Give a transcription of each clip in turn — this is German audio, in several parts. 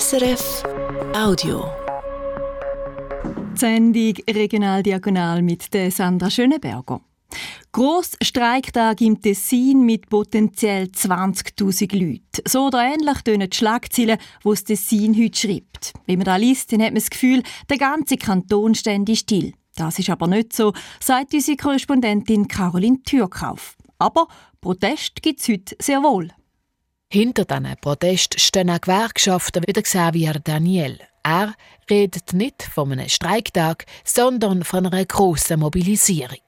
SRF Audio. Die Sendung Regional Diagonal mit der Sandra Schöneberger. Grossstreiktag im Tessin mit potenziell 20.000 Leuten. So oder ähnlich tönen die Schlagzeilen, die das Tessin heute schreibt. Wenn man da liest, dann hat man das Gefühl, der ganze Kanton stände still. Das ist aber nicht so, sagt unsere Korrespondentin Caroline Türkauf. Aber Protest gibt es heute sehr wohl. Hinter diesen Protest stehen auch Gewerkschaften wie Xavier Daniel. Er redet nicht von einem Streiktag, sondern von einer grossen Mobilisierung.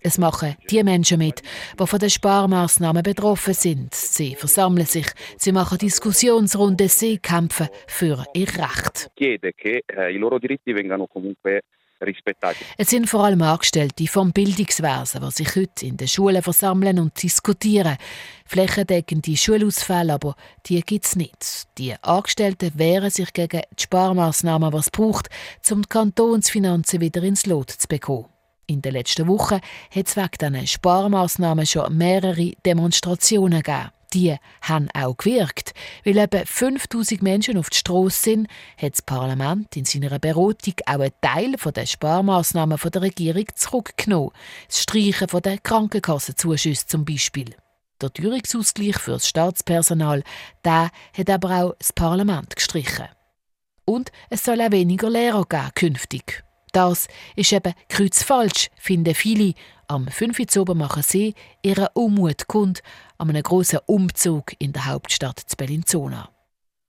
Es machen die Menschen mit, die von den Sparmaßnahmen betroffen sind. Sie versammeln sich, sie machen Diskussionsrunden, sie kämpfen für ihr Recht. Es sind vor allem Angestellte vom Bildungswesen, die sich heute in den Schulen versammeln und diskutieren. Flächendeckende Schulausfälle, aber die gibt es nicht. Die Angestellten wehren sich gegen die Sparmaßnahmen, die es braucht, um die Kantonsfinanzen wieder ins Lot zu bekommen. In den letzten Wochen hat es wegen diesen Sparmaßnahmen schon mehrere Demonstrationen gegeben die haben auch gewirkt. Weil eben 5000 Menschen auf der Straße sind, hat das Parlament in seiner Beratung auch einen Teil der Sparmaßnahmen der Regierung zurückgenommen. Das Streichen der Krankenkassenzuschüsse zum Beispiel. Der Teuerungsausgleich für das Staatspersonal, der hat aber auch das Parlament gestrichen. Und es soll auch weniger Lehrer geben künftig. Das ist eben kreuzfalsch, finden viele. Am 5. Uhr machen sie ihren Unmut kund an einem grossen Umzug in der Hauptstadt zu Bellinzona.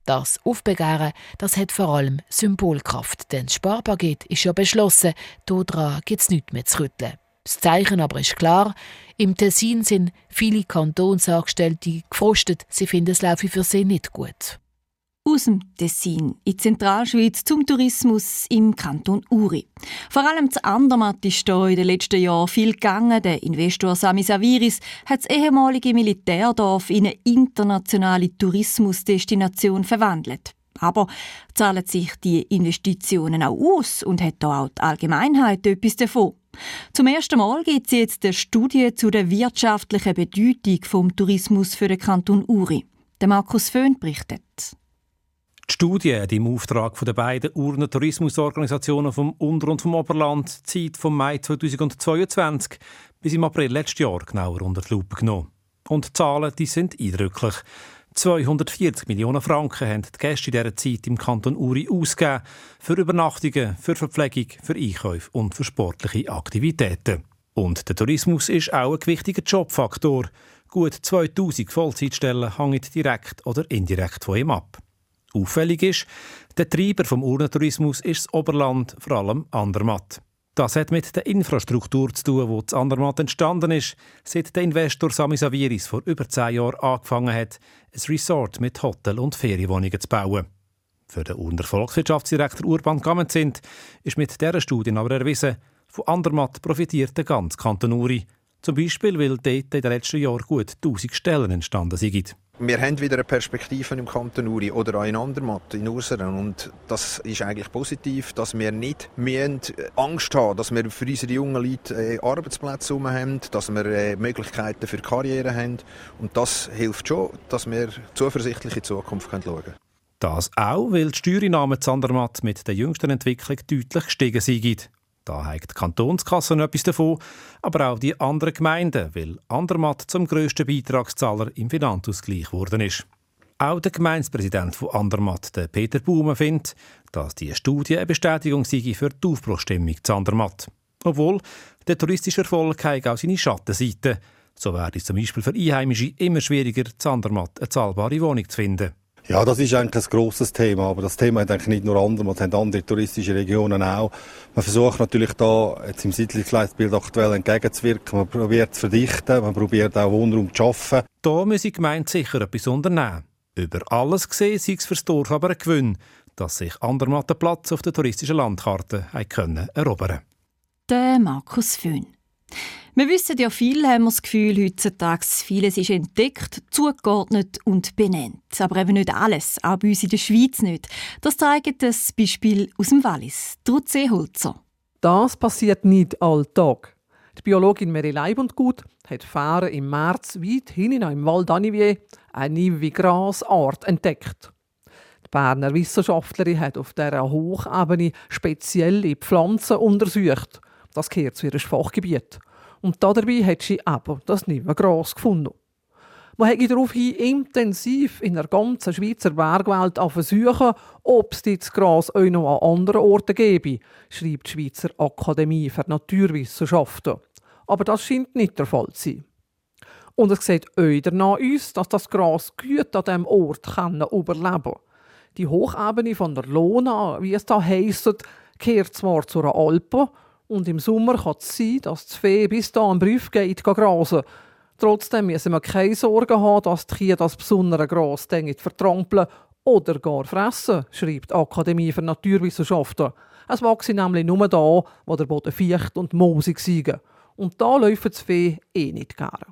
Das Aufbegehren, das hat vor allem Symbolkraft, denn das Sparpaket ist ja beschlossen, daran gibt es nichts mehr zu rütteln. Das Zeichen aber ist klar, im Tessin sind viele Kantonsangestellte gefrustet, sie finden es laufe für sie nicht gut aus dem Tessin in die Zentralschweiz zum Tourismus im Kanton Uri. Vor allem zu Andermatt ist hier in den letzten Jahren viel gegangen. Der Investor Sami Saviris hat das ehemalige Militärdorf in eine internationale Tourismusdestination verwandelt. Aber zahlen sich die Investitionen auch aus und hat da auch die Allgemeinheit etwas davon? Zum ersten Mal gibt es jetzt eine Studie zu der wirtschaftlichen Bedeutung vom Tourismus für den Kanton Uri. Der Markus Föhn berichtet. Die Studie hat im Auftrag der beiden Urner Tourismusorganisationen vom Unter- und vom Oberland Zeit vom Mai 2022 bis im April letztes Jahr genauer unter die Lupe genommen. Und die Zahlen die sind eindrücklich. 240 Millionen Franken haben die Gäste in dieser Zeit im Kanton Uri ausgegeben für Übernachtungen, für Verpflegung, für Einkäufe und für sportliche Aktivitäten. Und der Tourismus ist auch ein wichtiger Jobfaktor. Gut 2000 Vollzeitstellen hängen direkt oder indirekt von ihm ab. Auffällig ist, der Treiber vom Urnentourismus ist das Oberland, vor allem Andermatt. Das hat mit der Infrastruktur zu tun, die zu Andermatt entstanden ist, seit der Investor Sami Saviris vor über zehn Jahren angefangen hat, ein Resort mit Hotel- und Ferienwohnungen zu bauen. Für den Urner Volkswirtschaftsdirektor Urban Gammenzind ist mit dieser Studie aber erwiesen, von Andermatt profitiert der ganze Kanton Uri. Zum Beispiel, weil dort in den letzten Jahren gut 1000 Stellen entstanden sind. Wir haben wieder eine Perspektive im Kanton Uri oder auch in Andermatt, in Urseren. Und das ist eigentlich positiv, dass wir nicht mehr Angst haben, dass wir für unsere jungen Leute äh, Arbeitsplätze haben, dass wir äh, Möglichkeiten für Karriere haben. Und das hilft schon, dass wir zuversichtlich in die Zukunft schauen können. Das auch, weil die Steuereinnahmen zu Andermatt mit der jüngsten Entwicklung deutlich gestiegen sind. Da hat die Kantonskasse etwas davon, aber auch die anderen Gemeinden, weil Andermatt zum grössten Beitragszahler im Finanzausgleich geworden ist. Auch der Gemeindepräsident von Andermatt, der Peter Baume, findet, dass die Studie eine Bestätigung sei für die Aufbruchstimmung zu Andermatt. Obwohl der touristische Erfolg auch seine Schattenseiten. So wäre es zum Beispiel für Einheimische immer schwieriger, zu Andermatt eine zahlbare Wohnung zu finden. Ja, das ist eigentlich ein grosses Thema, aber das Thema hat eigentlich nicht nur andere, es haben andere touristische Regionen auch. Man versucht natürlich da jetzt im Siedlungsleitbild aktuell entgegenzuwirken, man probiert zu verdichten, man probiert auch Wohnraum zu schaffen. Da muss die Gemeinde sicher etwas unternehmen. Über alles gesehen sei es für das Dorf aber ein Gewinn, dass sich Andermatt Platz auf der touristischen Landkarte können erobern Der Markus Föhn. Wir wissen ja viel, haben wir das Gefühl, heutzutage vieles ist entdeckt, zugeordnet und benannt. Aber eben nicht alles, auch bei uns in der Schweiz nicht. Das zeigt das Beispiel aus dem Wallis. Trud Seeholzer. Das passiert nicht alltag. Die Biologin Mary Leibundgut hat Fähren im März weit hinten im Val d'Anivier eine neue Grasart entdeckt. Die Berner Wissenschaftlerin hat auf dieser Hochebene spezielle Pflanzen untersucht. Das gehört zu ihrem Fachgebiet. Und dabei hat sie eben das neue Gras gefunden. Man hat daraufhin intensiv in der ganzen Schweizer Bergwelt versuchen, ob es das Gras auch noch an anderen Orten gäbe, schreibt die Schweizer Akademie für Naturwissenschaften. Aber das scheint nicht der Fall zu sein. Und es sieht auch danach aus, dass das Gras gut an diesem Ort überleben kann. Die Hochebene von der Lona, wie es da heisst, kehrt zwar zu einer Alpe und im Sommer kann es sein, dass das Vieh bis da am Brief geht grasen Trotzdem müssen wir keine Sorgen haben, dass die Kühe das besondere Gras vertrampeln oder gar fressen, schreibt die Akademie für Naturwissenschaften. Es wächst nämlich nur da, wo der Boden feucht und moosig ist. Und da läuft das Vieh eh nicht gerne.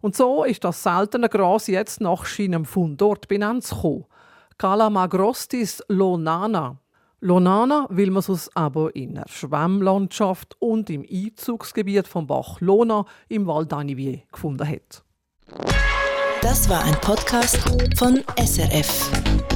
Und so ist das seltene Gras jetzt nach seinem Fundort benannt gekommen. Calamagrostis lonana. Lonana will man es aber in der Schwemmlandschaft und im Einzugsgebiet vom Bach Lona im Val d'Anivier gefunden hat. Das war ein Podcast von SRF.